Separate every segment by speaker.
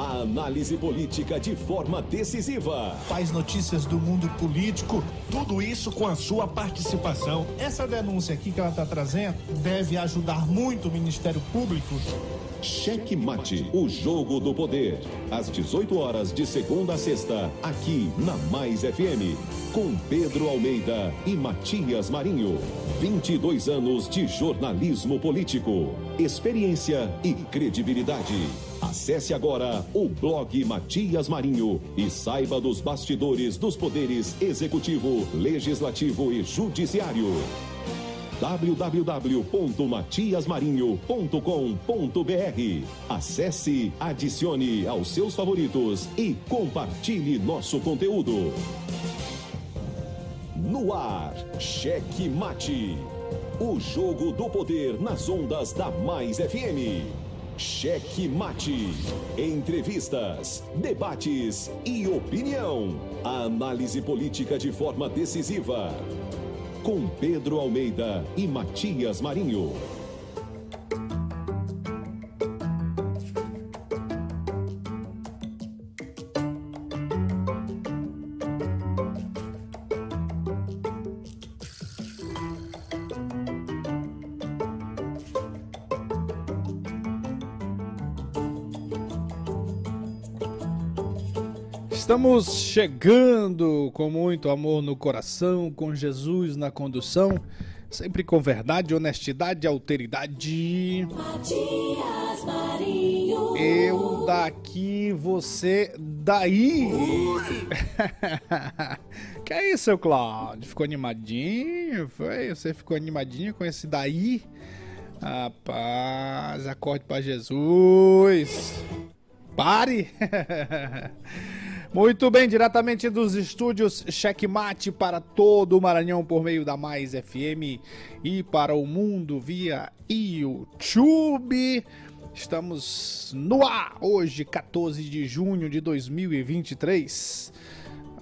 Speaker 1: A análise política de forma decisiva.
Speaker 2: Faz notícias do mundo político, tudo isso com a sua participação. Essa denúncia aqui que ela está trazendo deve ajudar muito o Ministério Público.
Speaker 1: Cheque Mate, o jogo do poder. Às 18 horas de segunda a sexta, aqui na Mais FM. Com Pedro Almeida e Matias Marinho. 22 anos de jornalismo político. Experiência e credibilidade. Acesse agora o blog Matias Marinho e saiba dos bastidores dos poderes executivo, legislativo e judiciário www.matiasmarinho.com.br. Acesse, adicione aos seus favoritos e compartilhe nosso conteúdo. No ar, Cheque Mate. O jogo do poder nas ondas da Mais FM. Cheque Mate. Entrevistas, debates e opinião. A análise política de forma decisiva. Com Pedro Almeida e Matias Marinho.
Speaker 3: Estamos chegando com muito amor no coração, com Jesus na condução, sempre com verdade, honestidade e alteridade.
Speaker 4: Matias Marinho.
Speaker 3: Eu daqui, você daí. que é isso, seu Cláudio? Ficou animadinho? Foi? Você ficou animadinho com esse daí? Rapaz, acorde para Jesus. Pare! Muito bem, diretamente dos estúdios Checkmate para todo o Maranhão por meio da Mais FM e para o mundo via YouTube. Estamos no ar hoje, 14 de junho de 2023.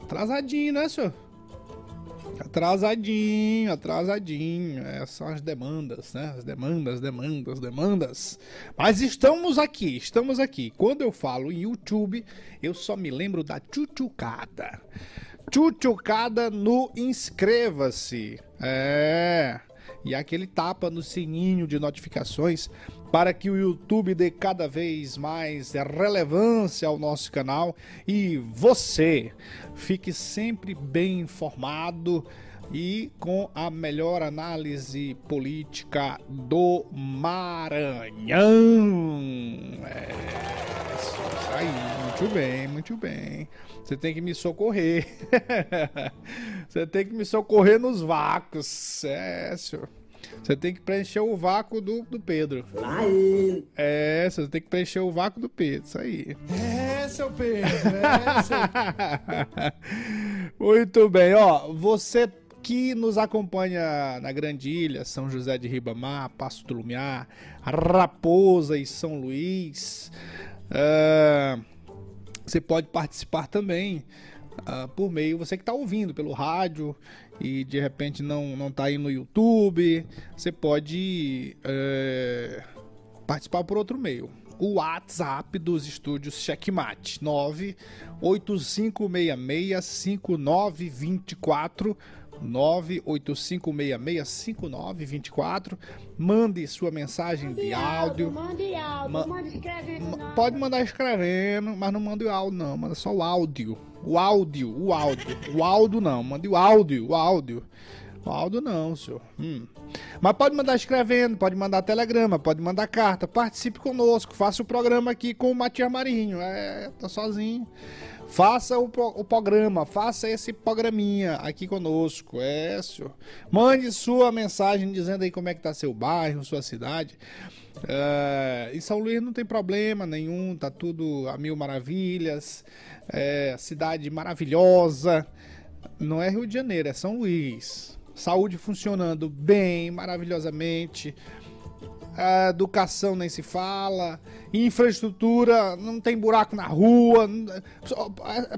Speaker 3: Atrasadinho, né, senhor? Atrasadinho, atrasadinho. É, são as demandas, né? As demandas, demandas, demandas. Mas estamos aqui, estamos aqui. Quando eu falo em YouTube, eu só me lembro da tchutchucada. Tchutchucada no inscreva-se. É. E aquele tapa no sininho de notificações para que o YouTube dê cada vez mais relevância ao nosso canal e você fique sempre bem informado e com a melhor análise política do Maranhão. É, isso aí, muito bem, muito bem. Você tem que me socorrer. Você tem que me socorrer nos vácuos. É, senhor. Você tem que preencher o vácuo do, do Pedro.
Speaker 4: Lá ele.
Speaker 3: É, você tem que preencher o vácuo do Pedro, isso aí.
Speaker 2: É, seu Pedro, é, seu
Speaker 3: Muito bem, ó, você que nos acompanha na Grande Ilha, São José de Ribamar, Passo do Lumiar, Raposa e São Luís, é, você pode participar também ah, por meio, você que está ouvindo pelo rádio e de repente não, não tá aí no YouTube, você pode é, participar por outro meio. O WhatsApp dos estúdios Checkmate 985665924 985665924 mande sua mensagem de áudio
Speaker 5: Mande áudio,
Speaker 3: Ma-
Speaker 5: mande escrevendo.
Speaker 3: Pode mandar escrevendo, mas não mande o áudio, não. Manda só o áudio. O áudio, o áudio. O áudio não, mande o áudio, o áudio. O áudio não, senhor. Hum. Mas pode mandar escrevendo, pode mandar telegrama, pode mandar carta. Participe conosco, faça o programa aqui com o Matias Marinho. É, tá sozinho. Faça o, o programa, faça esse programinha aqui conosco. É, senhor. Mande sua mensagem dizendo aí como é que tá seu bairro, sua cidade. É, em São Luís não tem problema nenhum, tá tudo a mil maravilhas. É, cidade maravilhosa. Não é Rio de Janeiro, é São Luís. Saúde funcionando bem, maravilhosamente. A educação nem se fala. Infraestrutura, não tem buraco na rua.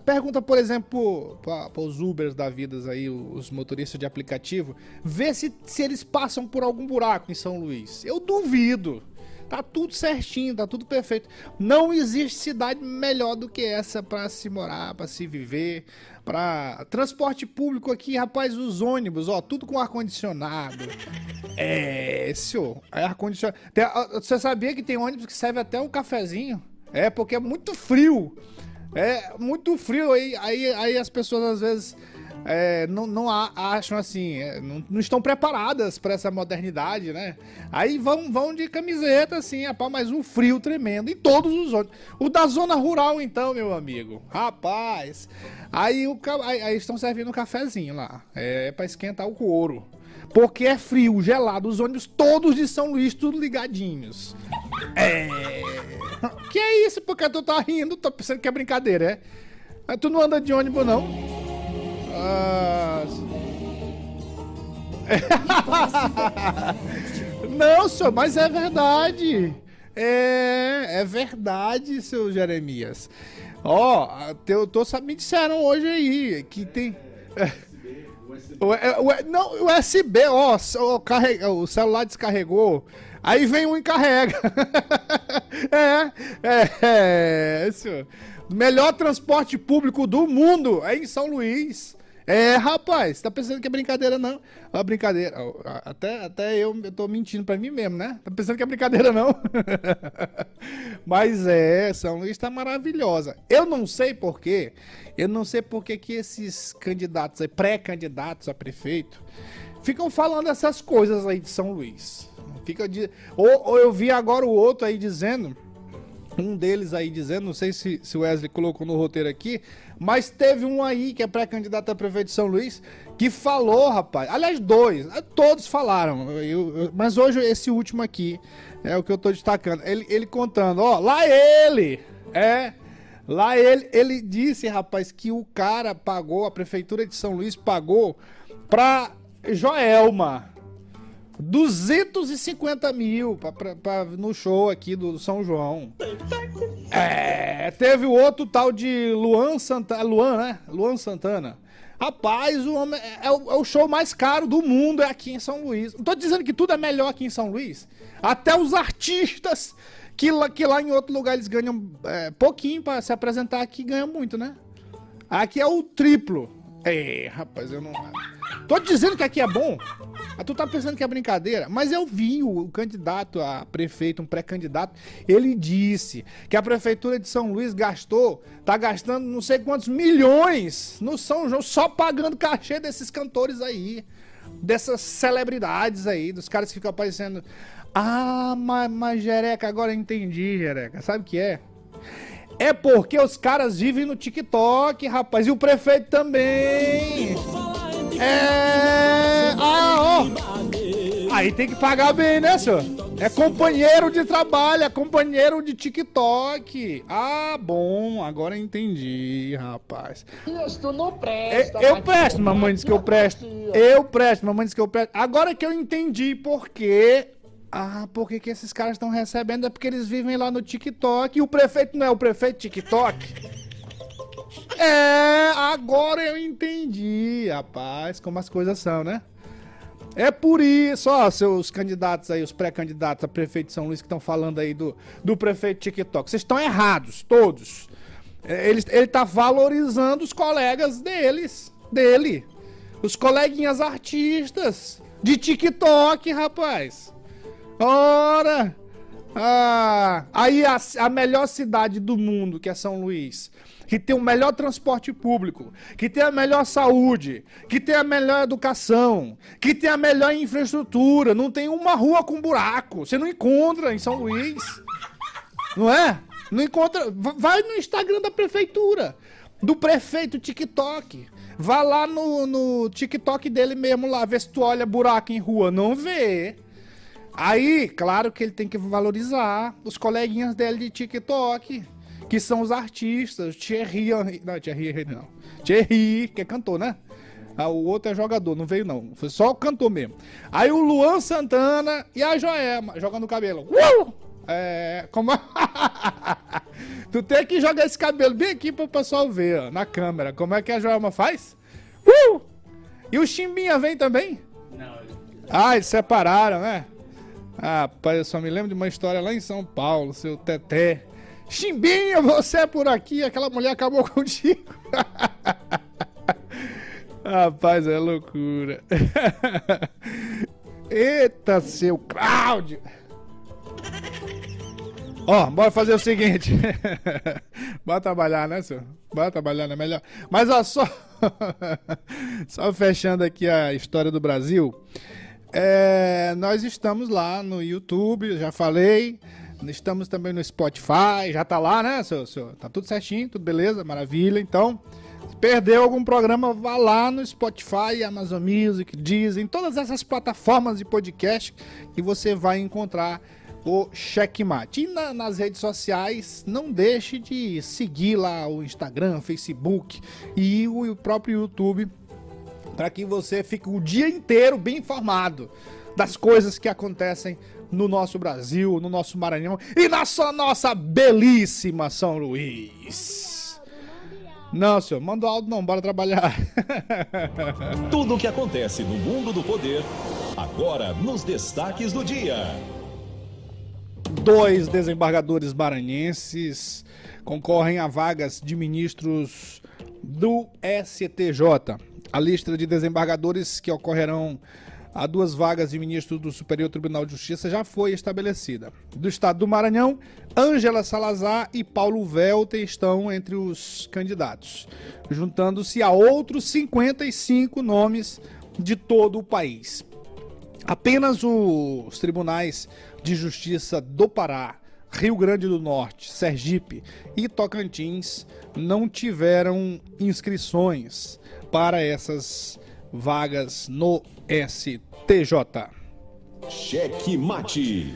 Speaker 3: Pergunta, por exemplo, para os Ubers da vida aí, os motoristas de aplicativo, vê se, se eles passam por algum buraco em São Luís. Eu duvido. Tá tudo certinho, tá tudo perfeito. Não existe cidade melhor do que essa pra se morar, pra se viver, Pra transporte público aqui, rapaz, os ônibus, ó, tudo com ar condicionado. É, senhor, é ar condicionado. Você sabia que tem ônibus que serve até um cafezinho? É porque é muito frio. É muito frio aí, aí, aí as pessoas às vezes é, não, não a- acham assim, é, não, não estão preparadas para essa modernidade, né? Aí vão, vão de camiseta, assim, rapaz, mas um frio tremendo em todos os ônibus. O da zona rural, então, meu amigo, rapaz. Aí, o, aí, aí estão servindo um cafezinho lá, é para esquentar o couro. Porque é frio, gelado, os ônibus todos de São Luís, tudo ligadinhos. É. Que é isso? Porque tu tá rindo, tá pensando que é brincadeira, é? Tu não anda de ônibus, não? Não, senhor, mas é verdade. É, é verdade, seu Jeremias. Ó, eu tô, me disseram hoje aí que tem. É, o, é, não, USB, ó, o, carrega, o celular descarregou. Aí vem um e carrega. é, é, é, senhor. Melhor transporte público do mundo é em São Luís. É, rapaz, tá pensando que é brincadeira, não? É brincadeira. Até, até eu, eu tô mentindo pra mim mesmo, né? Tá pensando que é brincadeira, não? Mas é, São Luís tá maravilhosa. Eu não sei porquê. Eu não sei porquê que esses candidatos aí, pré-candidatos a prefeito, ficam falando essas coisas aí de São Luís. Fica de... ou, ou eu vi agora o outro aí dizendo um deles aí dizendo, não sei se, se o Wesley colocou no roteiro aqui, mas teve um aí que é pré-candidato a prefeito de São Luís, que falou, rapaz. Aliás, dois, eh, todos falaram, eu- eu- mas hoje esse último aqui é o que eu tô destacando. Ele, ele contando, ó, lá ele, é. Lá ele, ele disse, rapaz, que o cara pagou, a prefeitura de São Luís pagou pra Joelma. 250 mil pra, pra- pra- no show aqui do São João. É, teve o outro tal de Luan Santana. Luan, né? Luan Santana. Rapaz, o homem é, é o, é o show mais caro do mundo, é aqui em São Luís. Não tô dizendo que tudo é melhor aqui em São Luís. Até os artistas que lá, que lá em outro lugar eles ganham é, pouquinho pra se apresentar aqui ganham muito, né? Aqui é o triplo. É, rapaz, eu não. Tô dizendo que aqui é bom. Ah, tu tá pensando que é brincadeira? Mas eu vi o, o candidato a prefeito, um pré-candidato, ele disse que a prefeitura de São Luís gastou, tá gastando não sei quantos milhões no São João, só pagando cachê desses cantores aí, dessas celebridades aí, dos caras que ficam aparecendo. Ah, mas, mas Jereca, agora entendi, Jereca. Sabe o que é? É porque os caras vivem no TikTok, rapaz. E o prefeito também. É. Ah, ó. Aí tem que pagar bem, né, senhor? É companheiro de trabalho, é companheiro de TikTok. Ah, bom. Agora eu entendi, rapaz.
Speaker 5: Isso não
Speaker 3: Eu,
Speaker 5: presta.
Speaker 3: eu
Speaker 5: mas-
Speaker 3: presto, mamãe diz que eu presto. Eu presto, mamãe diz que eu presto. Agora que eu entendi por quê. Ah, por que que esses caras estão recebendo? É porque eles vivem lá no TikTok. E o prefeito não é o prefeito TikTok? É, agora eu entendi, rapaz, como as coisas são, né? É por isso, ó, seus candidatos aí, os pré-candidatos a prefeito de São Luís que estão falando aí do, do prefeito TikTok. Vocês estão errados, todos. É, Ele, ele tá valorizando os colegas deles, dele. Os coleguinhas artistas de TikTok, rapaz. Ora! Ah, aí a, a melhor cidade do mundo, que é São Luís, que tem o melhor transporte público, que tem a melhor saúde, que tem a melhor educação, que tem a melhor infraestrutura, não tem uma rua com buraco. Você não encontra em São Luís. Não é? Não encontra. Va- Vai no Instagram da prefeitura, do prefeito TikTok. Vá lá no, no TikTok dele mesmo lá, ver se tu olha buraco em rua. Não vê. Aí, claro que ele tem que valorizar os coleguinhas dele de TikTok, que são os artistas, Thierry, não, Thierry não, Thierry, que é cantor, né? Ah, o outro é jogador, não veio não. Foi só o cantor mesmo. Aí o Luan Santana e a Joelma jogando o cabelo. Uh! É. Como. tu tem que jogar esse cabelo bem aqui pro pessoal ver, ó, na câmera. Como é que a Joelma faz? Uh! E o Chimbinha vem também? Não. Ah, eles separaram, né? Ah, pai, eu só me lembro de uma história lá em São Paulo, seu Teté. Chimbinha, você é por aqui, aquela mulher acabou contigo. Rapaz, é loucura. Eita, seu Cláudio. Ó, bora fazer o seguinte. bora trabalhar, né, senhor? Bora trabalhar, né? Melhor. Mas, ó, só. só fechando aqui a história do Brasil. É, nós estamos lá no YouTube, já falei. Estamos também no Spotify, já tá lá, né, senhor? senhor? Tá tudo certinho, tudo beleza, maravilha. Então, se perdeu algum programa, vá lá no Spotify, Amazon Music, em todas essas plataformas de podcast que você vai encontrar o Checkmate. E na, nas redes sociais, não deixe de seguir lá o Instagram, Facebook e o, o próprio YouTube para que você fique o dia inteiro bem informado das coisas que acontecem no nosso Brasil, no nosso Maranhão e na sua, nossa belíssima São Luís. Não, senhor, manda o áudio não, bora trabalhar.
Speaker 1: Tudo o que acontece no mundo do poder, agora nos destaques do dia.
Speaker 3: Dois desembargadores maranhenses concorrem a vagas de ministros do STJ. A lista de desembargadores que ocorrerão a duas vagas de ministros do Superior Tribunal de Justiça já foi estabelecida. Do estado do Maranhão, Ângela Salazar e Paulo Velter estão entre os candidatos, juntando-se a outros 55 nomes de todo o país. Apenas os tribunais de justiça do Pará, Rio Grande do Norte, Sergipe e Tocantins não tiveram inscrições para essas vagas no STJ.
Speaker 1: Cheque mate.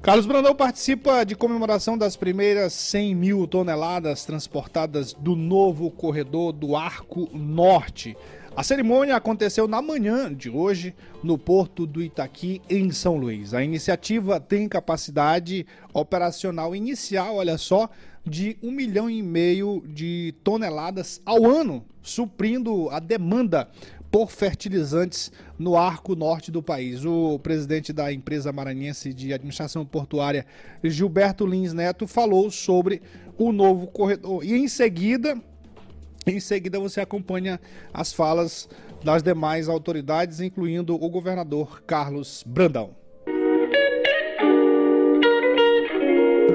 Speaker 3: Carlos Brandão participa de comemoração das primeiras 100 mil toneladas transportadas do novo corredor do Arco Norte. A cerimônia aconteceu na manhã de hoje no Porto do Itaqui, em São Luís. A iniciativa tem capacidade operacional inicial, olha só, de um milhão e meio de toneladas ao ano, suprindo a demanda por fertilizantes no arco norte do país. O presidente da empresa maranhense de administração portuária, Gilberto Lins Neto, falou sobre o novo corredor. E em seguida, em seguida você acompanha as falas das demais autoridades, incluindo o governador Carlos Brandão.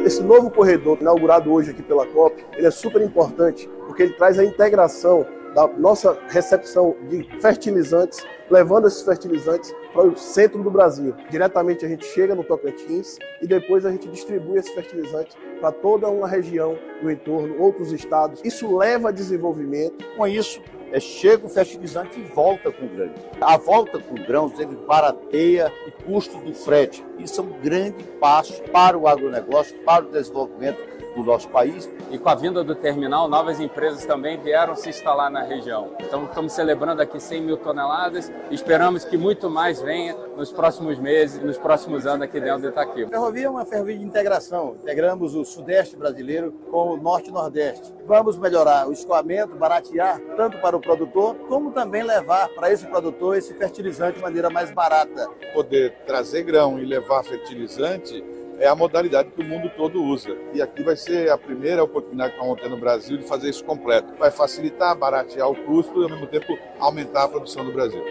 Speaker 5: Esse novo corredor inaugurado hoje aqui pela COP, ele é super importante porque ele traz a integração da nossa recepção de fertilizantes, levando esses fertilizantes para o centro do Brasil. Diretamente a gente chega no Tocantins e depois a gente distribui esse fertilizante para toda uma região do entorno, outros estados. Isso leva a desenvolvimento.
Speaker 6: Com isso, é, chega o fertilizante e volta com o grão. A volta com o grão ele barateia o custo do frete. Isso é um grande passo para o agronegócio, para o desenvolvimento do nosso país.
Speaker 7: E com a vinda do terminal, novas empresas também vieram se instalar na região. Então estamos celebrando aqui 100 mil toneladas e esperamos que muito mais venha nos próximos meses, nos próximos anos aqui dentro do Itaqui.
Speaker 6: A ferrovia é uma ferrovia de integração. Integramos o sudeste brasileiro com o norte e nordeste. Vamos melhorar o escoamento, baratear tanto para o produtor, como também levar para esse produtor esse fertilizante de maneira mais barata.
Speaker 8: Poder trazer grão e levar fertilizante é a modalidade que o mundo todo usa. E aqui vai ser a primeira oportunidade que vamos ter no Brasil de fazer isso completo. Vai facilitar, baratear o custo e, ao mesmo tempo, aumentar a produção do Brasil.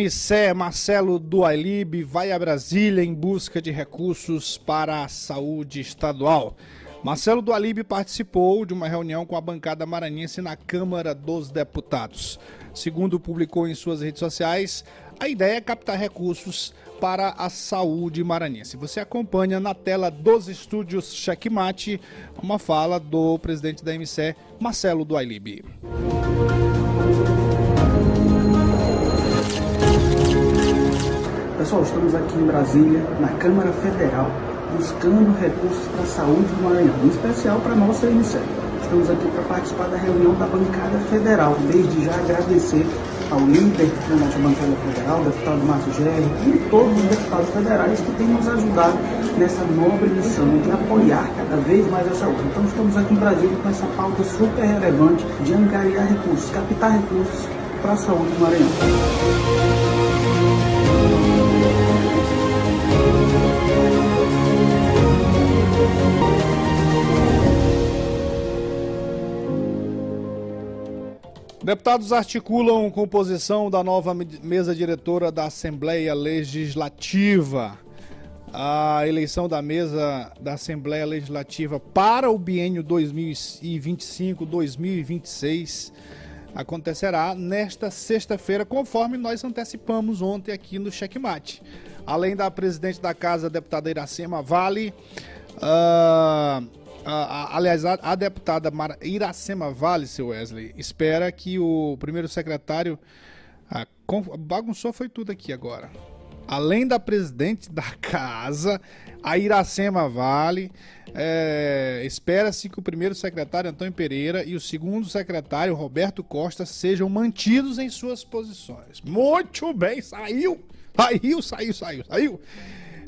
Speaker 3: MC Marcelo Dualib vai a Brasília em busca de recursos para a saúde estadual. Marcelo Dualib participou de uma reunião com a bancada maranhense na Câmara dos Deputados. Segundo publicou em suas redes sociais, a ideia é captar recursos para a saúde maranhense. Você acompanha na tela dos estúdios Checkmate uma fala do presidente da MC, Marcelo Dualib.
Speaker 9: Pessoal, estamos aqui em Brasília, na Câmara Federal, buscando recursos para a saúde do Maranhão, em especial para a nossa iniciativa. Estamos aqui para participar da reunião da bancada federal. Desde já agradecer ao líder da nossa bancada federal, deputado Márcio Gerri, e todos os deputados federais que têm nos ajudado nessa nobre missão de apoiar cada vez mais a saúde. Então estamos aqui em Brasília com essa pauta super relevante de angariar recursos, captar recursos para a saúde do Maranhão.
Speaker 3: Deputados articulam composição da nova mesa diretora da Assembleia Legislativa. A eleição da mesa da Assembleia Legislativa para o biênio 2025-2026 acontecerá nesta sexta-feira, conforme nós antecipamos ontem aqui no Checkmate. Além da presidente da casa, deputada Iracema Vale, uh, aliás, a, a deputada Mara, Iracema Vale, seu Wesley, espera que o primeiro secretário. A, bagunçou foi tudo aqui agora. Além da presidente da casa, a Iracema Vale, é, espera-se que o primeiro secretário Antônio Pereira e o segundo secretário Roberto Costa sejam mantidos em suas posições. Muito bem, saiu, saiu, saiu, saiu, saiu.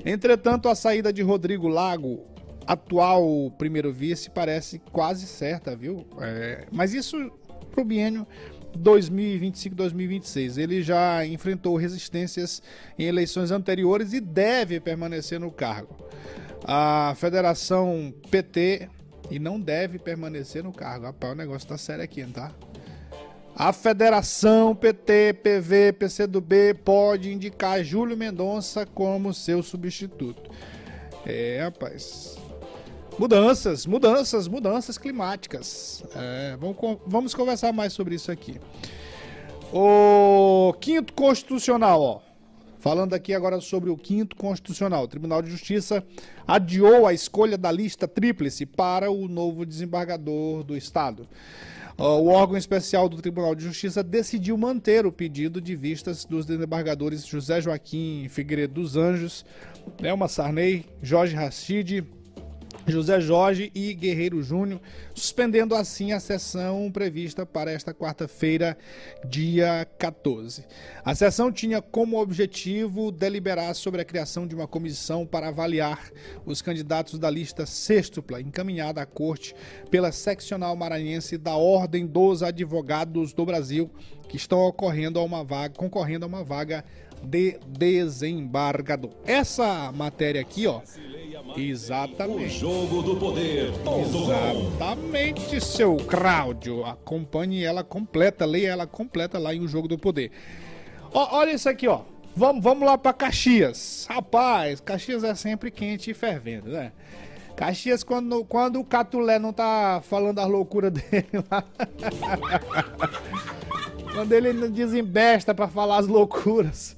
Speaker 3: Entretanto, a saída de Rodrigo Lago atual primeiro vice parece quase certa, viu? É, mas isso pro biênio 2025-2026. Ele já enfrentou resistências em eleições anteriores e deve permanecer no cargo. A federação PT e não deve permanecer no cargo. Rapaz, o negócio tá sério aqui, tá? A federação PT, PV, PCdoB pode indicar Júlio Mendonça como seu substituto. É, rapaz. Mudanças, mudanças, mudanças climáticas. É, vamos, vamos conversar mais sobre isso aqui. O quinto constitucional, ó. Falando aqui agora sobre o quinto constitucional. O Tribunal de Justiça adiou a escolha da lista tríplice para o novo desembargador do Estado. O órgão especial do Tribunal de Justiça decidiu manter o pedido de vistas dos desembargadores José Joaquim Figueiredo dos Anjos, Nelma Sarney, Jorge Rachid, José Jorge e Guerreiro Júnior, suspendendo assim a sessão prevista para esta quarta-feira, dia 14. A sessão tinha como objetivo deliberar sobre a criação de uma comissão para avaliar os candidatos da lista sextupla encaminhada à corte pela seccional maranhense da Ordem dos Advogados do Brasil, que estão ocorrendo a uma vaga, concorrendo a uma vaga de desembargador. Essa matéria aqui, ó, Exatamente. O
Speaker 1: jogo do poder.
Speaker 3: Exatamente, seu Cláudio. Acompanhe ela completa, leia ela completa lá em O Jogo do Poder. Ó, olha isso aqui, ó. Vamos, vamos lá para Caxias. Rapaz, Caxias é sempre quente e fervendo, né? Caxias, quando, quando o Catulé não tá falando as loucuras dele lá. quando ele não desembesta para falar as loucuras.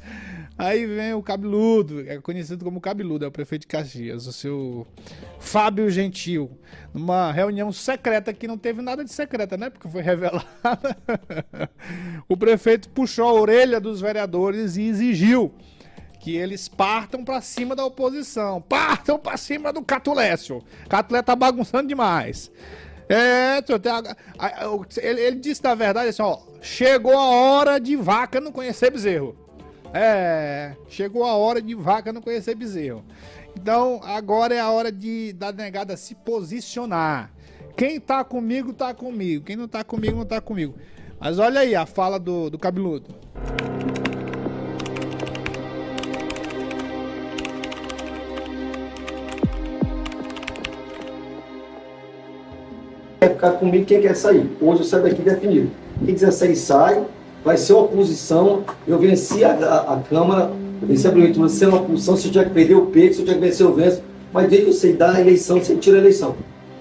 Speaker 3: Aí vem o cabeludo, é conhecido como cabeludo, é o prefeito de Caxias, o seu Fábio Gentil, numa reunião secreta que não teve nada de secreta, né? Porque foi revelada. o prefeito puxou a orelha dos vereadores e exigiu que eles partam para cima da oposição, partam para cima do Catulécio. Catulé tá bagunçando demais. É, ele, ele disse na verdade assim, ó, chegou a hora de vaca não conhecer bezerro. É, chegou a hora de vaca não conhecer bezerro. Então, agora é a hora de da negada se posicionar. Quem tá comigo, tá comigo. Quem não tá comigo, não tá comigo. Mas olha aí a fala do, do cabeludo.
Speaker 10: Quer ficar comigo, quem quer sair? Hoje eu saio daqui definido. Quem quiser sair, sai vai ser oposição. Eu venci a, a, a Câmara, venci a Prefeitura sendo oposição, se eu tinha que perder o peito, se eu tinha que vencer, eu venço. Mas desde que eu sei dar a eleição, você tira a eleição.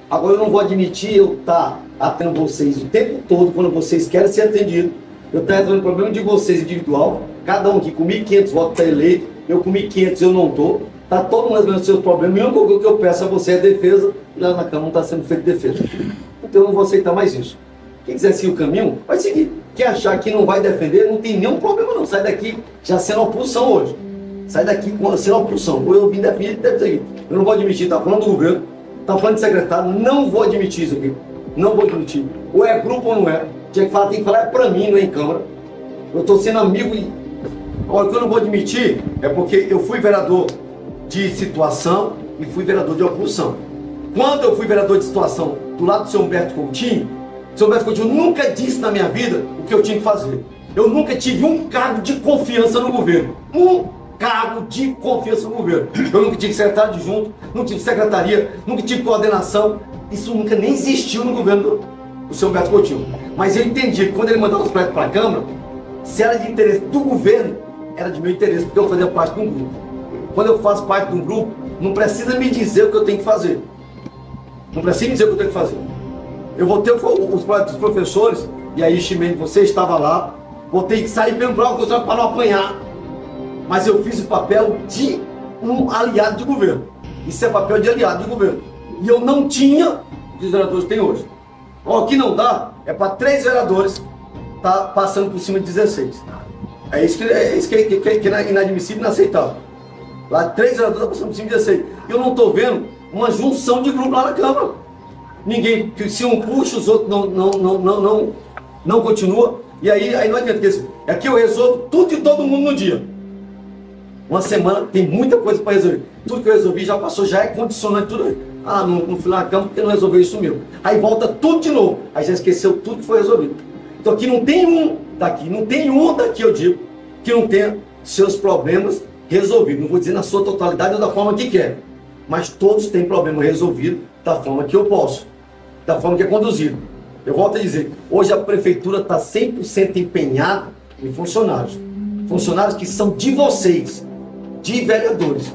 Speaker 10: Agora eu não vou admitir eu estar tá atendendo vocês o tempo todo, quando vocês querem ser atendidos. Eu estou resolvendo o problema de vocês individual, cada um aqui com 1.500 votos está eleito, eu com 1.500 eu não estou. Está todo mundo resolvendo seus problemas. E coisa que eu peço a você é defesa, lá na Câmara não está sendo feita defesa. Então eu não vou aceitar mais isso. Quem quiser seguir o caminho, vai seguir. Quem achar que não vai defender, não tem nenhum problema não. Sai daqui já sendo oposição hoje. Sai daqui opção. Ou eu vim definir, deve dizer Eu não vou admitir, tá falando do governo, tá falando de secretário, não vou admitir isso aqui. Não vou admitir. Ou é grupo ou não é. Tinha que falar, tem que falar é pra mim, não é em Câmara. Eu estou sendo amigo e. Olha, o que eu não vou admitir é porque eu fui vereador de situação e fui vereador de oposição. Quando eu fui vereador de situação do lado do seu Humberto Coutinho, seu Humberto Coutinho nunca disse na minha vida o que eu tinha que fazer. Eu nunca tive um cargo de confiança no governo. Um cargo de confiança no governo. Eu nunca tive secretário de junto, nunca tive secretaria, nunca tive coordenação. Isso nunca nem existiu no governo do seu Humberto Coutinho. Mas eu entendi que quando ele mandava os projetos para a Câmara, se era de interesse do governo, era de meu interesse, porque eu fazia parte de um grupo. Quando eu faço parte de um grupo, não precisa me dizer o que eu tenho que fazer. Não precisa me dizer o que eu tenho que fazer. Eu vou ter os professores, e aí, Chimene, você estava lá, vou ter que sair bloco para não apanhar. Mas eu fiz o papel de um aliado de governo. Isso é papel de aliado de governo. E eu não tinha o que os vereadores têm hoje. O que não dá é para três vereadores tá passando por cima de 16. É isso que é, isso que, é, que, que é inadmissível e inaceitável. Lá três vereadores estão passando por cima de 16. Eu não estou vendo uma junção de grupo lá na Câmara. Ninguém, se um puxa, os outros não, não, não, não, não, não continua. E aí, aí não adianta. Aqui eu resolvo tudo e todo mundo no dia. Uma semana tem muita coisa para resolver. Tudo que eu resolvi já passou, já é condicionante tudo. Ah, não, não fui lá na cama porque não resolveu isso meu. Aí volta tudo de novo. Aí já esqueceu tudo que foi resolvido. Então aqui não tem um daqui, não tem um daqui, eu digo, que não tenha seus problemas resolvidos. Não vou dizer na sua totalidade ou da forma que quer. Mas todos têm problema resolvido da forma que eu posso, da forma que é conduzido. Eu volto a dizer, hoje a prefeitura está 100% empenhada em funcionários. Funcionários que são de vocês, de vereadores.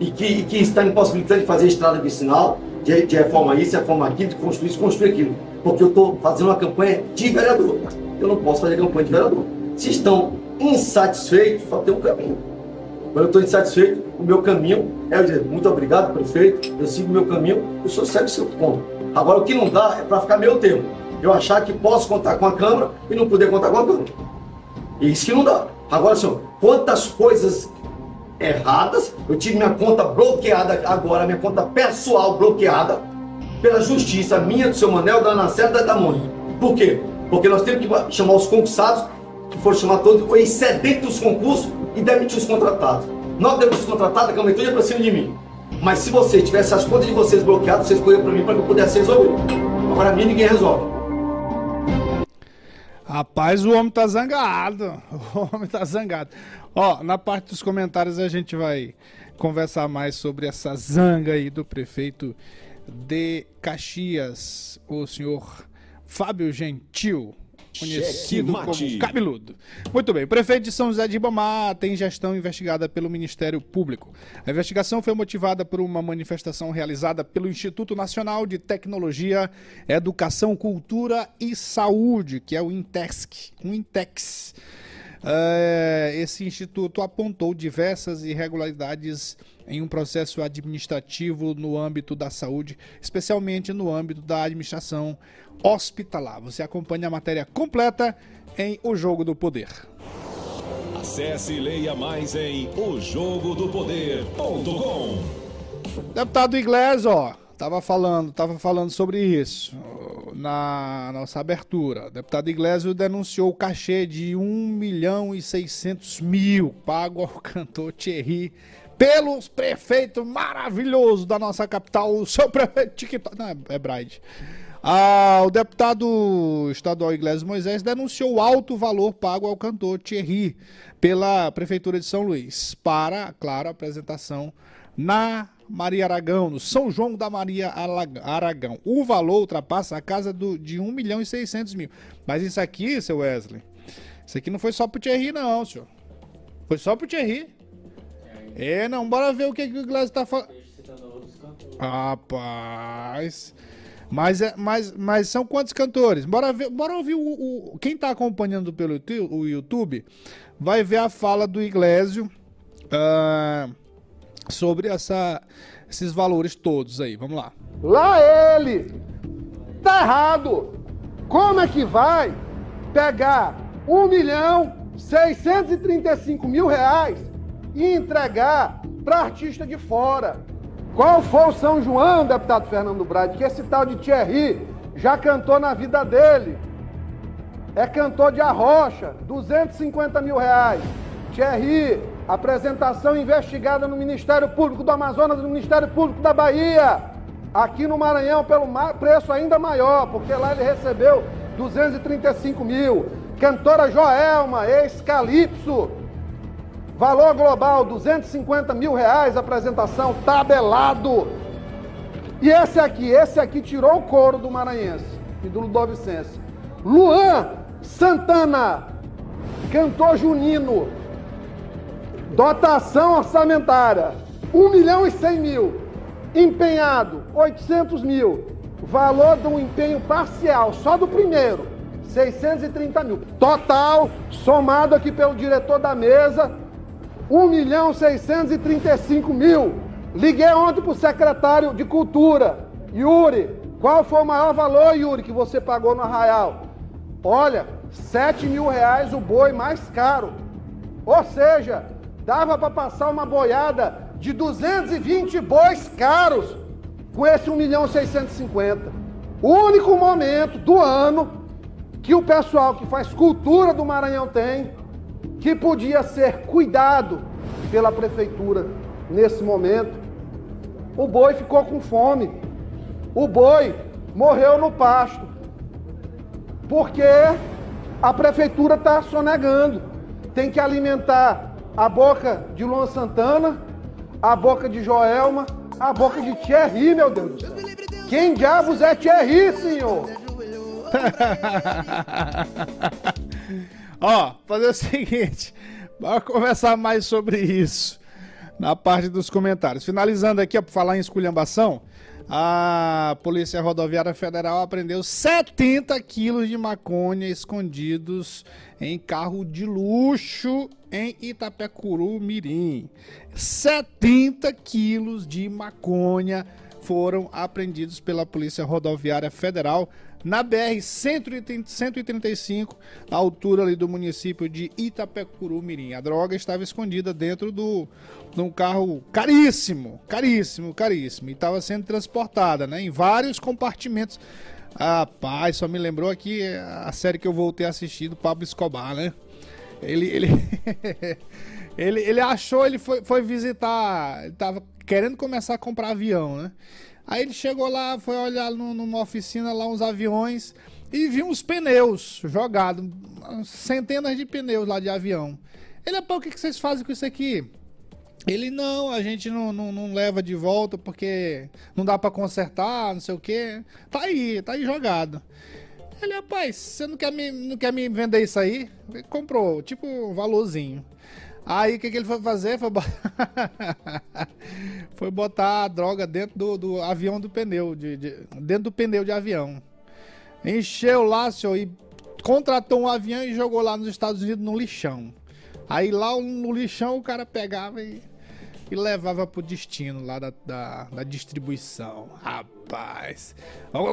Speaker 10: E que, e que estão impossibilitando de fazer estrada vicinal, de, de reforma isso, reforma aquilo, de construir isso, construir aquilo porque eu estou fazendo uma campanha de vereador. Eu não posso fazer campanha de vereador. Se estão insatisfeitos, só tem um caminho. Quando eu estou insatisfeito, o meu caminho é dizer, muito obrigado, prefeito, eu sigo o meu caminho, o senhor segue o seu ponto. Agora, o que não dá é para ficar meio termo. Eu achar que posso contar com a Câmara e não poder contar com a Câmara. Isso que não dá. Agora, senhor, quantas coisas erradas, eu tive minha conta bloqueada agora, minha conta pessoal bloqueada, pela justiça minha, do seu Manel, da Anacela da Mônica. Por quê? Porque nós temos que chamar os concursados, que foram chamar todos, o excedente dos concursos e demitir os contratados. Nós devemos os contratados, a Câmara ia para cima de mim. Mas se você tivesse as contas de vocês bloqueadas, vocês corriam para mim para que eu pudesse resolver. Agora a mim ninguém resolve.
Speaker 3: Rapaz, o homem tá zangado. O homem tá zangado. Ó, na parte dos comentários a gente vai conversar mais sobre essa zanga aí do prefeito de Caxias, o senhor Fábio Gentil, conhecido como Cabeludo. Muito bem, o prefeito de São José de Ibamá tem gestão investigada pelo Ministério Público. A investigação foi motivada por uma manifestação realizada pelo Instituto Nacional de Tecnologia, Educação, Cultura e Saúde, que é o INTEX. O INTEX. É, esse instituto apontou diversas irregularidades em um processo administrativo no âmbito da saúde, especialmente no âmbito da administração hospitalar. Você acompanha a matéria completa em O Jogo do Poder.
Speaker 1: Acesse e leia mais em ojogodopoder.com.
Speaker 3: Deputado Iglesias, ó, tava falando, tava falando sobre isso na nossa abertura. O deputado Iglesias denunciou o cachê de 1 milhão e 600 mil pago ao cantor Thierry pelos prefeitos maravilhosos da nossa capital, o seu prefeito TikTok. Não, é Bride. Ah, o deputado estadual Iglesias Moisés denunciou alto valor pago ao cantor Thierry pela Prefeitura de São Luís para, claro, a apresentação na Maria Aragão, no São João da Maria Aragão. O valor ultrapassa a casa do, de 1 milhão e 600 mil. Mas isso aqui, seu Wesley, isso aqui não foi só pro Thierry, não, senhor. Foi só pro Thierry. É, não, bora ver o que, que o Glass tá falando. Rapaz. Mas, é, mas, mas são quantos cantores? Bora, ver, bora ouvir o, o Quem tá acompanhando pelo o YouTube vai ver a fala do Iglesio uh, sobre essa, esses valores todos aí. Vamos lá.
Speaker 11: Lá ele! Tá errado! Como é que vai pegar 1 milhão 635 mil reais e entregar para artista de fora. Qual foi o São João, deputado Fernando Brade, que esse tal de Thierry já cantou na vida dele? É cantor de arrocha, 250 mil reais. Thierry, apresentação investigada no Ministério Público do Amazonas no Ministério Público da Bahia. Aqui no Maranhão, pelo preço ainda maior, porque lá ele recebeu 235 mil. Cantora Joelma, ex-Calypso, valor global 250 mil reais, apresentação tabelado. E esse aqui, esse aqui tirou o couro do Maranhense e do Ludovicense. Luan Santana, cantor junino, dotação orçamentária 1 milhão e 100 mil, empenhado 800 mil, valor do empenho parcial, só do primeiro, 630 mil. Total, somado aqui pelo diretor da mesa, 1 milhão 635 mil. Liguei ontem para o secretário de Cultura, Yuri. Qual foi o maior valor, Yuri, que você pagou no Arraial? Olha, 7 mil reais o boi mais caro. Ou seja, dava para passar uma boiada de 220 bois caros com esse 1 milhão 650. O único momento do ano que o pessoal que faz cultura do Maranhão tem, que podia ser cuidado pela prefeitura nesse momento. O boi ficou com fome. O boi morreu no pasto. Porque a prefeitura está sonegando. Tem que alimentar a boca de Luan Santana, a boca de Joelma, a boca de Thierry, meu Deus. Quem diabos é Thierry, senhor?
Speaker 3: Ó, fazer o seguinte, vamos conversar mais sobre isso na parte dos comentários. Finalizando aqui, ó, por falar em esculhambação, a Polícia Rodoviária Federal apreendeu 70 quilos de maconha escondidos em carro de luxo em Itapecuru, Mirim. 70 quilos de maconha foram apreendidos pela Polícia Rodoviária Federal na BR 135, na altura ali do município de Itapecuru, Mirim. A droga estava escondida dentro do, de um carro caríssimo, caríssimo, caríssimo, e estava sendo transportada, né, em vários compartimentos. Rapaz, só me lembrou aqui a série que eu voltei a assistir do Pablo Escobar, né? Ele, ele, ele, ele achou, ele foi, foi visitar, ele tava querendo começar a comprar avião, né? Aí ele chegou lá, foi olhar numa oficina lá uns aviões e viu uns pneus jogados, centenas de pneus lá de avião. Ele, pô, o que, que vocês fazem com isso aqui? Ele, não, a gente não, não, não leva de volta porque não dá para consertar, não sei o que. Tá aí, tá aí jogado. Ele, rapaz, você não quer me, não quer me vender isso aí? Ele comprou, tipo, um valorzinho. Aí o que, que ele foi fazer? Foi botar, foi botar a droga dentro do, do avião do pneu, de, de, dentro do pneu de avião. Encheu lá, senhor, e contratou um avião e jogou lá nos Estados Unidos no lixão. Aí lá no lixão o cara pegava e, e levava pro destino lá da, da, da distribuição. Rapaz.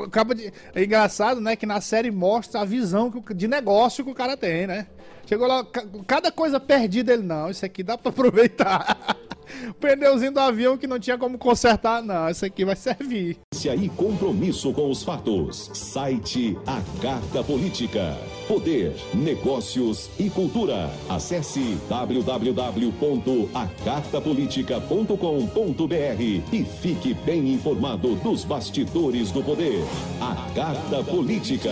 Speaker 3: Acaba de, é engraçado, né? Que na série mostra a visão que, de negócio que o cara tem, né? Chegou lá, cada coisa perdida, ele, não, isso aqui dá pra aproveitar. Pneuzinho do avião que não tinha como consertar, não, isso aqui vai servir.
Speaker 1: Se aí compromisso com os fatos. Site A Carta Política. Poder, negócios e cultura. Acesse www.acartapolitica.com.br e fique bem informado dos bastidores do poder. A Carta Política.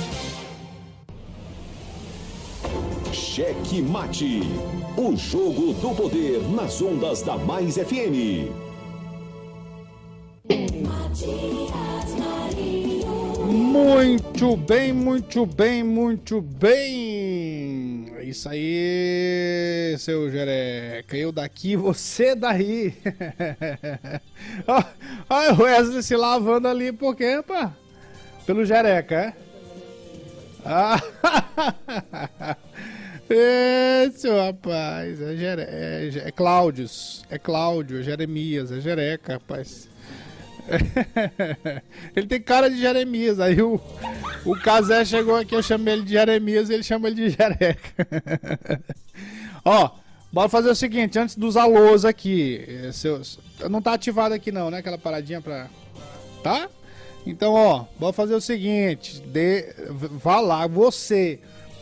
Speaker 1: Cheque Mate. O jogo do poder nas ondas da Mais FM.
Speaker 3: Muito bem, muito bem, muito bem. É Isso aí, seu jereca. Eu daqui, você daí. Olha o Wesley se lavando ali, por quê, pá? Pelo jereca, é? Ah, esse rapaz, é, Jere... é, é Cláudios, é Cláudio, é Jeremias, é Jereca, rapaz. ele tem cara de Jeremias, aí o, o Casé chegou aqui, eu chamei ele de Jeremias e ele chama ele de Jereca. Ó, bora fazer o seguinte, antes dos alôs aqui, eh, seus, não tá ativado aqui não, né, aquela paradinha pra... Tá? Então, ó, bora fazer o seguinte, v- vá lá, você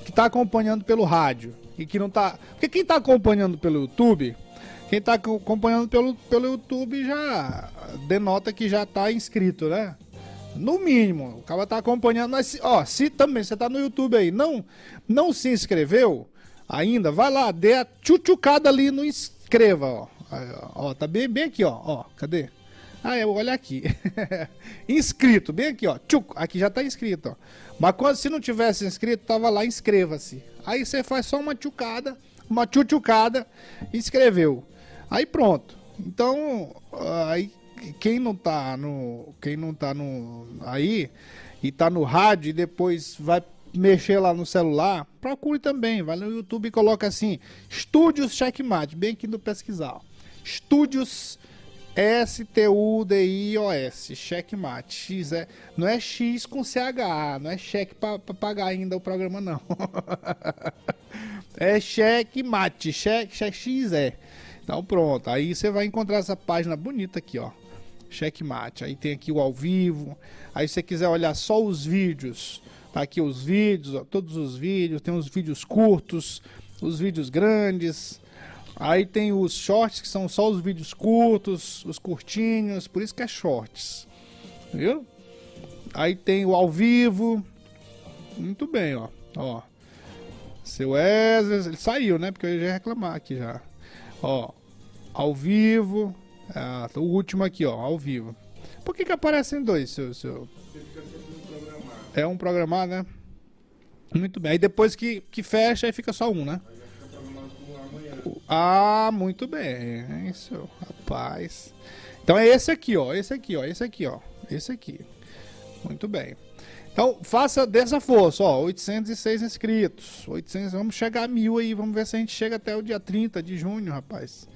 Speaker 3: que tá acompanhando pelo rádio e que não tá... Porque quem tá acompanhando pelo YouTube, quem tá co- acompanhando pelo, pelo YouTube já denota que já tá inscrito, né? No mínimo, o cara tá acompanhando, mas ó, se também você tá no YouTube aí, não não se inscreveu ainda, vai lá, dê a tchutchucada ali no inscreva, ó, ó, tá bem, bem aqui, ó, ó, cadê? Ah, é, olha aqui. inscrito, bem aqui, ó. Tchuc, aqui já tá inscrito, ó. Mas quando se não tivesse inscrito, tava lá, inscreva-se. Aí você faz só uma tchucada, uma tchutchucada, inscreveu. Aí pronto. Então, aí quem não tá no, quem não tá no aí e tá no rádio e depois vai mexer lá no celular, procure também, vai no YouTube e coloca assim: Estúdios Checkmate, bem aqui no pesquisar. Estúdios S-T-U-D-I-O-S, checkmate. X é, não é X com CH, não é cheque pra pagar ainda o programa, não. é checkmate, cheque, cheque X é. Então pronto, aí você vai encontrar essa página bonita aqui, ó. Checkmate. Aí tem aqui o ao vivo. Aí se você quiser olhar só os vídeos, tá aqui os vídeos, ó, todos os vídeos, tem os vídeos curtos, os vídeos grandes. Aí tem os shorts, que são só os vídeos curtos, os curtinhos, por isso que é shorts. Viu? Aí tem o ao vivo. Muito bem, ó. Ó. Seu Wesley, ele saiu, né? Porque eu ia reclamar aqui já. Ó. Ao vivo. Ah, o último aqui, ó. Ao vivo. Por que que aparecem dois, seu... seu... É um programado, né? Muito bem. Aí depois que, que fecha, aí fica só um, né? Ah, muito bem. Isso, rapaz. Então é esse aqui, ó. Esse aqui, ó. Esse aqui, ó. Esse aqui. Muito bem. Então, faça dessa força, ó. 806 inscritos. 800, vamos chegar a mil aí. Vamos ver se a gente chega até o dia 30 de junho, rapaz.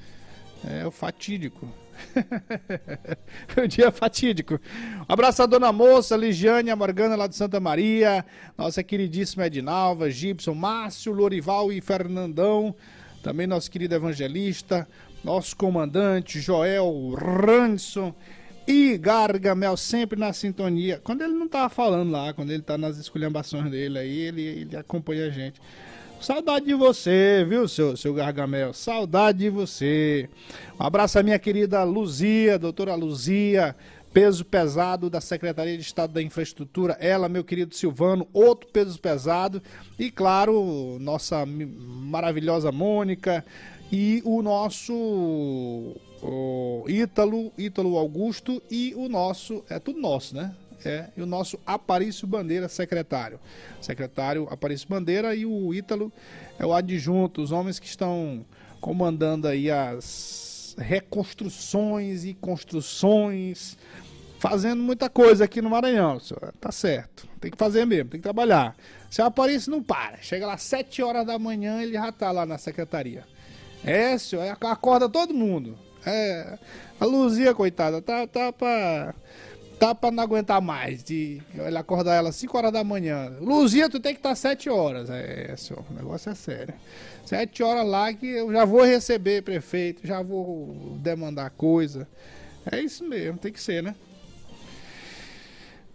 Speaker 3: É o fatídico. o dia fatídico. Um abraço dona moça, Ligiane, a Morgana lá de Santa Maria, nossa queridíssima Edinalva, Gibson, Márcio, Lorival e Fernandão, também nosso querido evangelista, nosso comandante Joel Ranson e Gargamel sempre na sintonia. Quando ele não tá falando lá, quando ele tá nas esculhambações dele aí, ele, ele acompanha a gente. Saudade de você, viu, seu, seu Gargamel? Saudade de você. Um abraço à minha querida Luzia, doutora Luzia, peso pesado da Secretaria de Estado da Infraestrutura. Ela, meu querido Silvano, outro peso pesado. E, claro, nossa maravilhosa Mônica e o nosso o Ítalo, Ítalo Augusto e o nosso, é tudo nosso, né? É, e o nosso Aparício Bandeira, secretário. Secretário Aparício Bandeira e o Ítalo é o adjunto, os homens que estão comandando aí as reconstruções e construções, fazendo muita coisa aqui no Maranhão, senhor. tá certo. Tem que fazer mesmo, tem que trabalhar. Se o Aparício não para, chega lá às 7 horas da manhã, ele já tá lá na secretaria. É, senhor, é, acorda todo mundo. É, a Luzia, coitada, tá, tá pra. Tá pra não aguentar mais. De ele acordar ela às 5 horas da manhã. Luzia, tu tem que estar às 7 horas. É, senhor, o negócio é sério. 7 horas lá que eu já vou receber prefeito, já vou demandar coisa. É isso mesmo, tem que ser, né?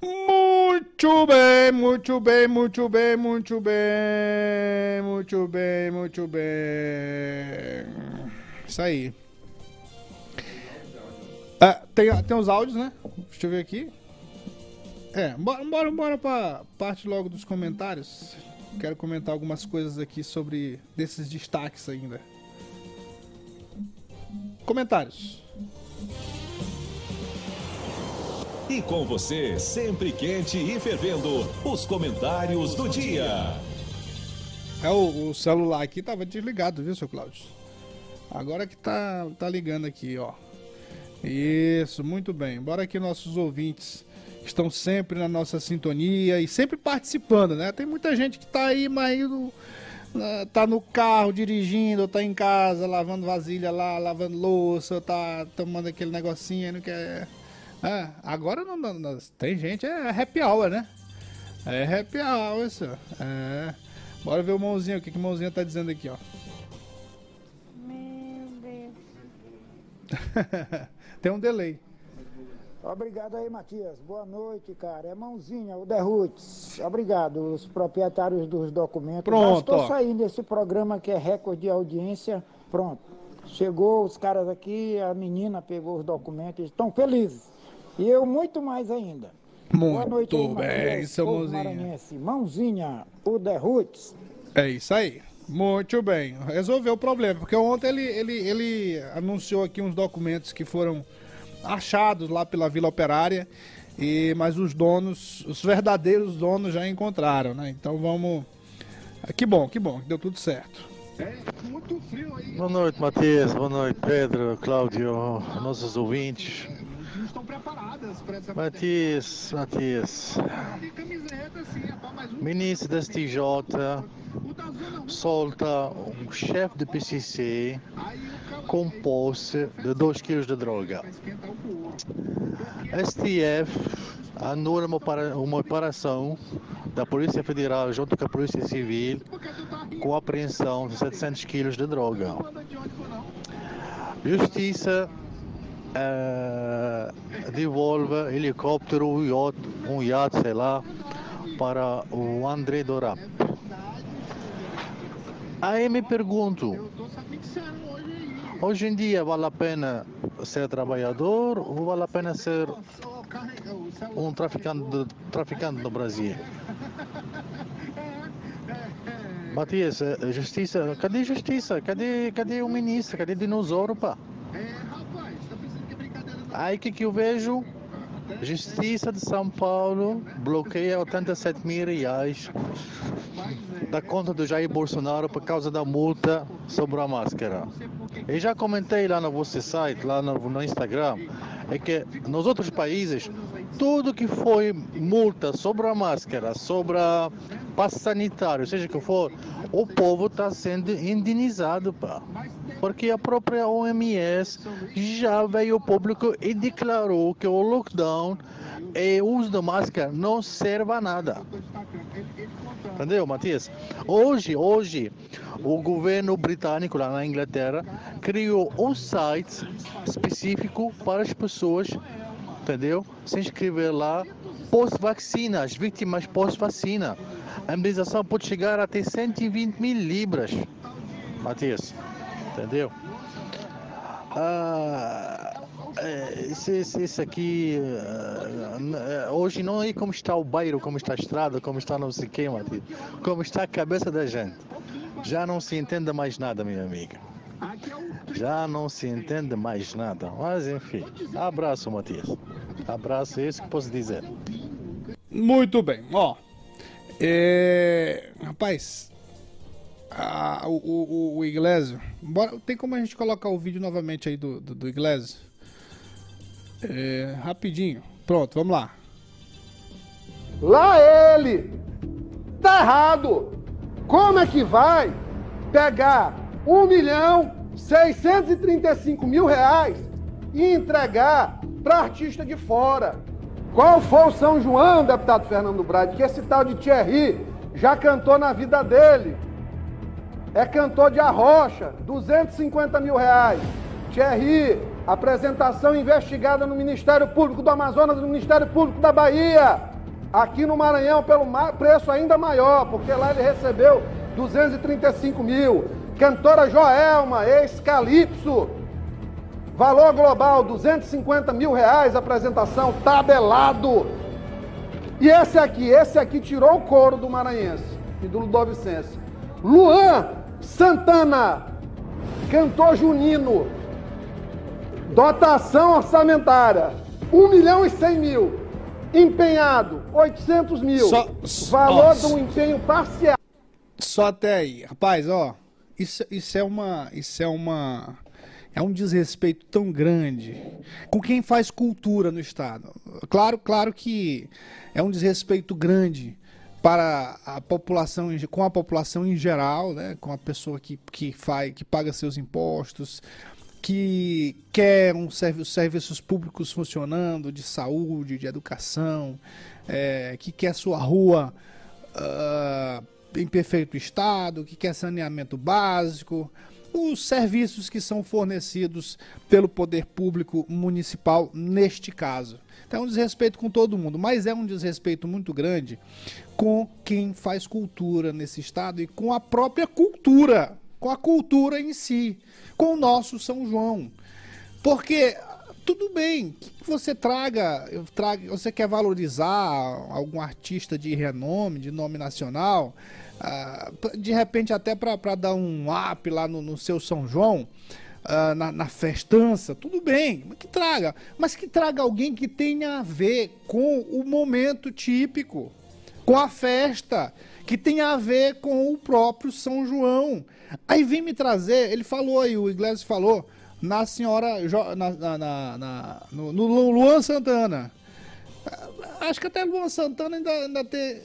Speaker 3: Muito bem, muito bem, muito bem, muito bem, muito bem, muito bem. Isso aí. Ah, tem, tem os áudios, né? Deixa eu ver aqui. É, bora, bora, bora pra parte logo dos comentários. Quero comentar algumas coisas aqui sobre desses destaques ainda. Comentários.
Speaker 1: E com você, sempre quente e fervendo, os comentários do dia.
Speaker 3: É, o, o celular aqui tava desligado, viu, seu Cláudio? Agora que tá, tá ligando aqui, ó. Isso, muito bem. Bora aqui nossos ouvintes que estão sempre na nossa sintonia e sempre participando, né? Tem muita gente que tá aí, mas na- tá no carro dirigindo, ou tá em casa lavando vasilha lá, lavando louça, ou tá tomando aquele negocinho não quer. É, agora não, não- não- tem gente, é happy hour, né? É happy hour, isso. É. Bora ver o mãozinho, o que, que o mãozinho tá dizendo aqui, ó.
Speaker 12: Meu Deus.
Speaker 3: Tem um delay.
Speaker 12: Obrigado aí, Matias. Boa noite, cara. É mãozinha, o Derrutes. Obrigado, os proprietários dos documentos.
Speaker 3: Pronto,
Speaker 12: Estou saindo desse programa que é recorde de audiência. Pronto. Chegou os caras aqui, a menina pegou os documentos, estão felizes. E eu muito mais ainda. Boa noite aí,
Speaker 3: Muito bem, seu mãozinha.
Speaker 12: maranhense. Mãozinha, o Derrutes.
Speaker 3: É isso aí. Muito bem. Resolveu o problema. Porque ontem ele, ele, ele anunciou aqui uns documentos que foram achados lá pela Vila Operária. E, mas os donos, os verdadeiros donos já encontraram, né? Então vamos. Que bom, que bom, que deu tudo certo.
Speaker 13: Boa noite, Matias. Boa noite, Pedro, Cláudio, nossos ouvintes. Matias, Matias. Ministro da STJ solta um chefe do PCC com posse de 2 kg de droga. STF anula uma, opera- uma operação da Polícia Federal junto com a Polícia Civil com a apreensão de 700 quilos de droga. Justiça eh, devolve helicóptero, um iate, um iate, sei lá, para o André Dorap. Aí me pergunto, hoje em dia vale a pena ser trabalhador ou vale a pena ser um traficante, traficante no Brasil? Matias, eh, justiça, cadê justiça? Cadê, cadê o ministro? Cadê dinossauro, pá? Aí que, que eu vejo? Justiça de São Paulo bloqueia 87 mil reais da conta do Jair Bolsonaro por causa da multa sobre a máscara. Eu já comentei lá no vosso site, lá no, no Instagram, é que nos outros países, tudo que foi multa sobre a máscara, sobre a passe sanitário, seja que for, o povo está sendo indenizado, pá. Porque a própria OMS já veio ao público e declarou que o lockdown e o uso da máscara não serve a nada. Entendeu, Matias? Hoje, hoje, o governo britânico lá na Inglaterra criou um site específico para as pessoas, entendeu? Se inscrever lá pós-vacina, as vítimas pós-vacina. A indenização pode chegar até 120 mil libras, Matias. Entendeu? Ah, é, isso, isso, isso aqui, ah, é, hoje não é como está o bairro, como está a estrada, como está não sei o que, Matias. Como está a cabeça da gente. Já não se entende mais nada, minha amiga. Já não se entende mais nada. Mas enfim, abraço, Matias. Abraço, é isso que posso dizer.
Speaker 3: Muito bem, ó. É... Rapaz, a- o, o, o Iglesio. Bora, tem como a gente colocar o vídeo novamente aí do, do, do Iglesio? É, rapidinho. Pronto, vamos lá.
Speaker 11: Lá ele! Tá errado! Como é que vai pegar 1 milhão 635 mil reais e entregar para artista de fora? Qual foi o São João, deputado Fernando Brade, que esse tal de Thierry já cantou na vida dele? É cantor de arrocha, 250 mil reais. Thierry, apresentação investigada no Ministério Público do Amazonas e no Ministério Público da Bahia. Aqui no Maranhão, pelo preço ainda maior, porque lá ele recebeu 235 mil. Cantora Joelma, ex-Calypso, valor global 250 mil reais, apresentação, tabelado. E esse aqui, esse aqui tirou o couro do Maranhense e do Ludovicense. Luan Santana, cantor junino, dotação orçamentária, 1 milhão e 100 mil. Empenhado, 800 mil.
Speaker 3: Só-
Speaker 11: Valor
Speaker 3: Nossa.
Speaker 11: de um empenho parcial.
Speaker 3: Só até aí. Rapaz, ó, isso, isso é uma. Isso é uma. É um desrespeito tão grande com quem faz cultura no Estado. Claro, claro que é um desrespeito grande para a população, com a população em geral, né? com a pessoa que, que, faz, que paga seus impostos, que quer um servi os serviços públicos funcionando, de saúde, de educação, é, que quer sua rua ah, em perfeito estado, que quer saneamento básico, os serviços que são fornecidos pelo poder público municipal neste caso. Então é um desrespeito com todo mundo, mas é um desrespeito muito grande com quem faz cultura nesse estado e com a própria cultura, com a cultura em si, com o nosso São João. Porque tudo bem que você traga, traga, você quer valorizar algum artista de renome, de nome nacional, ah, de repente até para dar um up lá no, no seu São João, ah, na, na festança, tudo bem, que traga, mas que traga alguém que tenha a ver com o momento típico, com a festa, que tenha a ver com o próprio São João. Aí vem me trazer, ele falou aí, o Iglesias falou, na senhora, na, na- na- no, no Lu- Luan Santana. Acho que até Luan Santana ainda, ainda tem,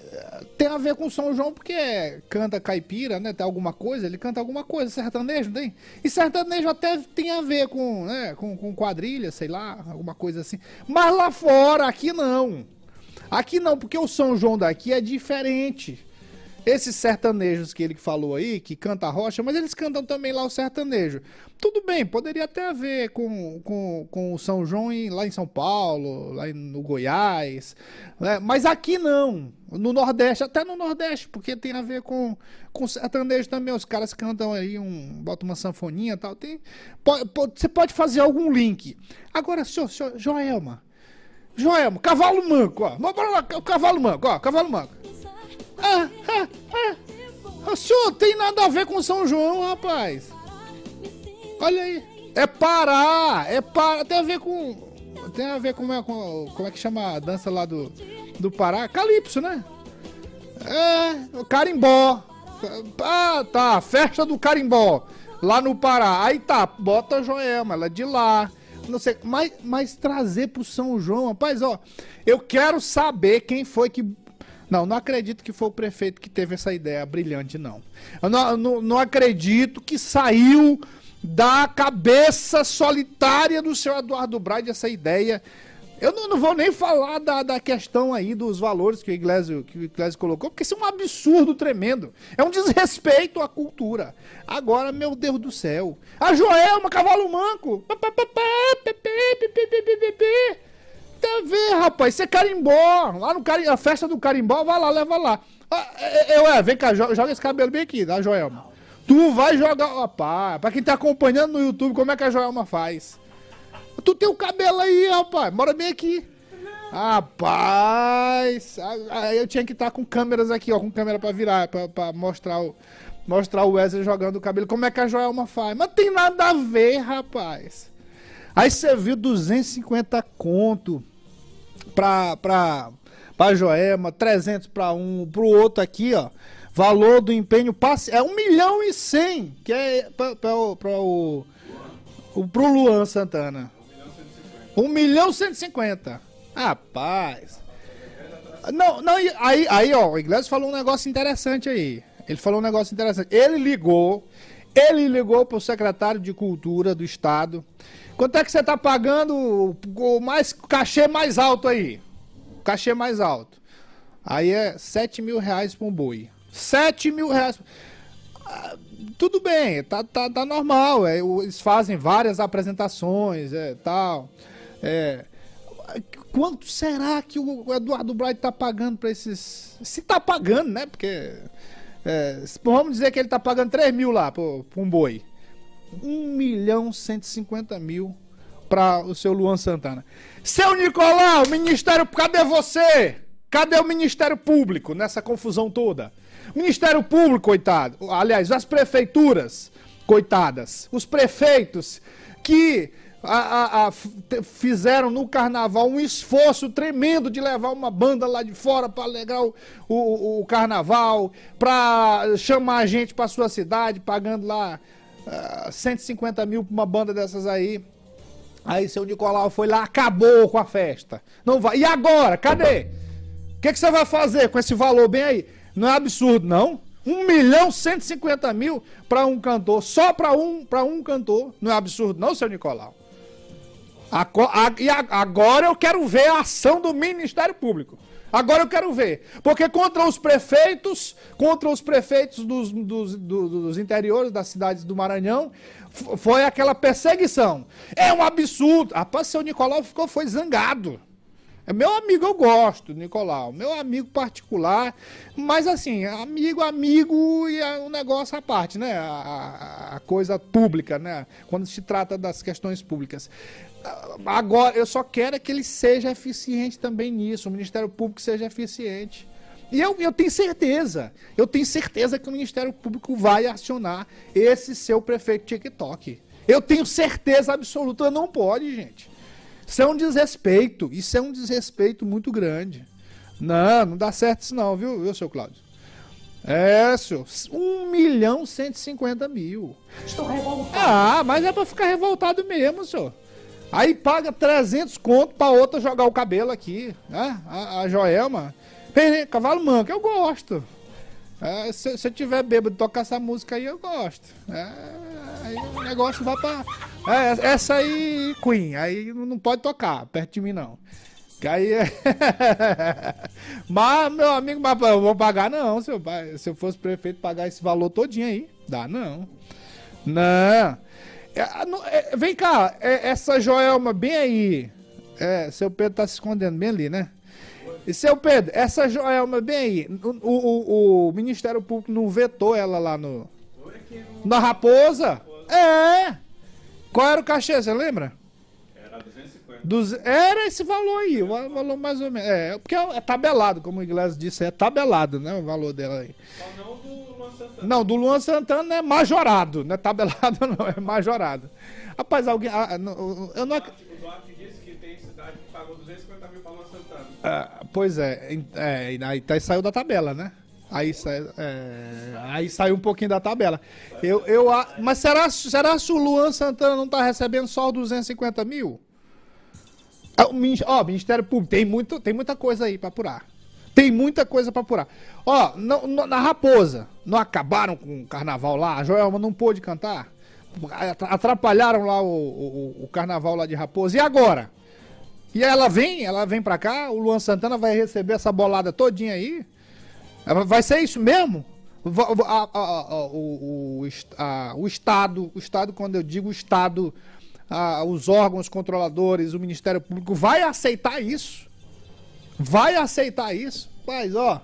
Speaker 3: tem a ver com São João, porque canta caipira, né? Tem alguma coisa, ele canta alguma coisa, sertanejo, não tem? E sertanejo até tem a ver com, né, com, com quadrilha, sei lá, alguma coisa assim. Mas lá fora, aqui não. Aqui não, porque o São João daqui é diferente. Esses sertanejos que ele falou aí, que canta rocha, mas eles cantam também lá o sertanejo. Tudo bem, poderia até haver com, com, com o São João em- lá em São Paulo, lá no Goiás, né? mas aqui não. No Nordeste, até no Nordeste, porque tem a ver com, com sertanejo também. Os caras cantam aí, um, botam uma sanfoninha e tal. Tem, po- po- você pode fazer algum link. Agora, senhor, senhor Joelma, Joelma, cavalo manco, ó. Vamos lá, cavalo manco, ó, cavalo manco. Ah, ah, ah. O senhor tem nada a ver com São João, rapaz. Olha aí. É Pará, é Pará. Tem a ver com. Tem a ver com, com como é que chama a dança lá do, do Pará? Calypso, né? É, o carimbó. Ah, tá. Festa do carimbó. Lá no Pará. Aí tá, bota a Joelma, ela é de lá. Não sei, mas, mas trazer pro São João, rapaz, ó. Eu quero saber quem foi que. Não, não acredito que foi o prefeito que teve essa ideia brilhante, não. Eu não, não, não acredito que saiu da cabeça solitária do seu Eduardo Braide essa ideia. Eu não, não vou nem falar da, da questão aí dos valores que o, Iglesias, que o Iglesias colocou, porque isso é um absurdo tremendo. É um desrespeito à cultura. Agora, meu Deus do céu. A Joelma, cavalo manco. Tem a ver, rapaz. Isso é carimbó. Lá no cari... a festa do carimbó, vai lá, leva lá. Ah, é, é, é, vem cá, jo- joga esse cabelo bem aqui, tá, Joelma? Tu vai jogar. Rapaz, pra quem tá acompanhando no YouTube, como é que a Joelma faz? Tu tem o cabelo aí, rapaz. Bora bem aqui. Rapaz, aí eu tinha que estar com câmeras aqui, ó, com câmera pra virar, pra, pra mostrar o mostrar o Wesley jogando o cabelo. Como é que a Joelma faz? Mas tem nada a ver, rapaz. Aí você viu 250 conto pra, pra, pra Joelma, 300 pra um, pro outro aqui, ó. Valor do empenho passe é 1 milhão e 100, que é pra, pra, pra o, o pro Luan Santana. 1 milhão e 150. Rapaz. Não, não, aí, aí, ó, o Iglesias falou um negócio interessante aí. Ele falou um negócio interessante. Ele ligou, ele ligou pro secretário de Cultura do Estado. Quanto é que você tá pagando o- mais, cachê mais alto aí? O cachê mais alto. Aí é 7 mil reais pra um boi. 7 mil reais. Ah, Tudo bem, tá, tá, tá normal. É, eles fazem várias apresentações, é, tal. É, quanto será que o Eduardo Bright tá pagando para esses. Se tá pagando, né? Porque. É, vamos dizer que ele tá pagando 3 mil lá pra um boi. 1 milhão 150 mil para o seu Luan Santana. Seu Nicolau, Ministério, cadê você? Cadê o Ministério Público nessa confusão toda? Ministério Público, coitado. Aliás, as prefeituras, coitadas. Os prefeitos que a, a, a, fizeram no carnaval um esforço tremendo de levar uma banda lá de fora para alegrar o, o, o carnaval, para chamar a gente para sua cidade, pagando lá uh, ah, 150 mil para uma banda dessas aí. Aí seu Nicolau foi lá, acabou com a festa. Não vai. E agora? Cadê? O que, que você vai fazer com esse valor bem aí? Não é absurdo, não? 1 milhão 150 mil para um cantor, só para um, para um cantor. Não é absurdo, não, seu Nicolau? E agora eu quero ver a ação do Ministério Público. Agora eu quero ver. Porque contra os prefeitos, contra os prefeitos dos, dos, dos, dos interiores das cidades do Maranhão, foi aquela perseguição. É um absurdo. Rapaz, seu Nicolau ficou, foi zangado. É meu amigo, eu gosto, Nicolau. Meu amigo particular. Mas assim, amigo, amigo e é um negócio à parte, né? A, a, coisa pública, né? Quando se trata das questões públicas. Agora, eu só quero é que ele seja eficiente também nisso. O Ministério Público seja eficiente. E eu, eu tenho certeza, eu tenho certeza que o Ministério Público vai acionar esse seu prefeito TikTok. Eu tenho certeza absoluta, não pode, gente. Isso é um desrespeito, isso é um desrespeito muito grande. Não, não dá certo isso não, viu, viu seu Cláudio? É, senhor. 1 milhão 150 mil.
Speaker 4: Estou revoltado.
Speaker 3: Ah, mas é pra ficar revoltado mesmo, senhor. Aí paga 300 conto pra outra jogar o cabelo aqui, né? A, a Joelma. Cavalo manco, eu gosto. É, se, se eu tiver bêbado tocar essa música aí, eu gosto. É, aí o negócio vai pra. É, essa aí, Queen, aí não pode tocar perto de mim, não. Que aí é. mas, meu amigo, mas eu vou pagar, não. Se eu, se eu fosse prefeito, pagar esse valor todinho aí. Dá, não. Não. É, é, vem cá, é, essa Joelma bem aí. É, seu Pedro tá se escondendo bem ali, né? E seu Pedro, essa Joelma bem aí, o, o, o Ministério Público não vetou ela lá no. Na Raposa? É! Qual era o cachê, você lembra?
Speaker 14: Era 250.
Speaker 3: Duz... Era esse valor aí, o valor mais ou menos. É, porque é tabelado, como o Iglesias disse, é tabelado, né? O valor dela aí.
Speaker 14: Só não do.
Speaker 3: Não, do Luan Santana é majorado, não é tabelado, não, é majorado. Rapaz, alguém. Ah, não, eu não. Ah, pois é, é, aí tá, saiu da tabela, né? Aí, é, aí saiu um pouquinho da tabela. Eu, eu, mas será, será que o Luan Santana não tá recebendo só os 250 mil? Ah, ó, o Ministério Público, tem, muito, tem muita coisa aí para apurar. Tem muita coisa para apurar. Ó, na Raposa, não acabaram com o carnaval lá? A Joelma não pôde cantar? Atrapalharam lá o, o, o carnaval lá de Raposa. E agora? E ela vem, ela vem pra cá, o Luan Santana vai receber essa bolada todinha aí. Vai ser isso mesmo? A, a, a, o, o, o Estado, o Estado, quando eu digo Estado, os órgãos controladores, o Ministério Público, vai aceitar isso? Vai aceitar isso? Mas, ó,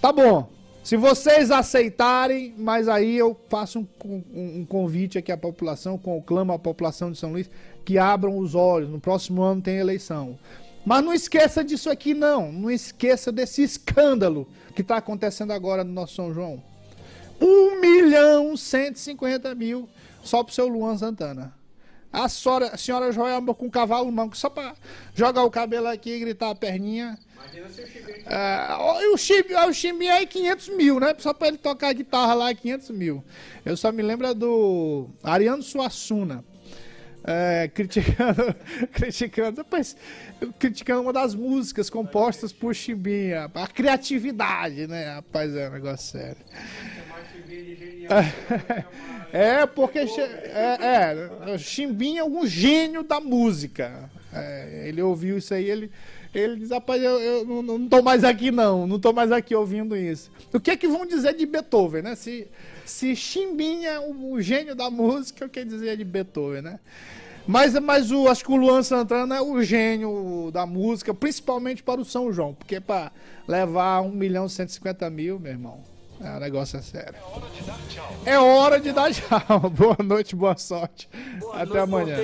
Speaker 3: tá bom. Se vocês aceitarem, mas aí eu faço um, um, um convite aqui à população, conclamo à população de São Luís, que abram os olhos. No próximo ano tem eleição. Mas não esqueça disso aqui, não. Não esqueça desse escândalo que está acontecendo agora no nosso São João. 1 milhão 150 mil só pro seu Luan Santana. A senhora, a senhora Joelma com cavalo manco, só para jogar o cabelo aqui e gritar a perninha. Imagina se o Chimbinha. É, o, Chimbinha, o é 500 mil, né? Só para ele tocar a guitarra lá é 500 mil. Eu só me lembro do Ariano Suassuna é, criticando, criticando, rapaz, criticando uma das músicas compostas por Chimbinha, a criatividade, né? Rapaz, é um negócio sério. É, porque é, é, Chimbinha é um gênio da música. É, ele ouviu isso aí, ele, ele diz, rapaz, eu, eu não, não tô mais aqui não, não tô mais aqui ouvindo isso. O que é que vão dizer de Beethoven, né? Se, se Chimbinha, o, o gênio da música, o que dizer de Beethoven, né? Mas, mas o, acho que o Luan Santana é o gênio da música, principalmente para o São João. Porque para levar 1 milhão e 150 mil, meu irmão, é o negócio é sério. É hora de dar tchau. É dar tchau. boa noite, boa sorte. Boa Até noite,
Speaker 15: amanhã.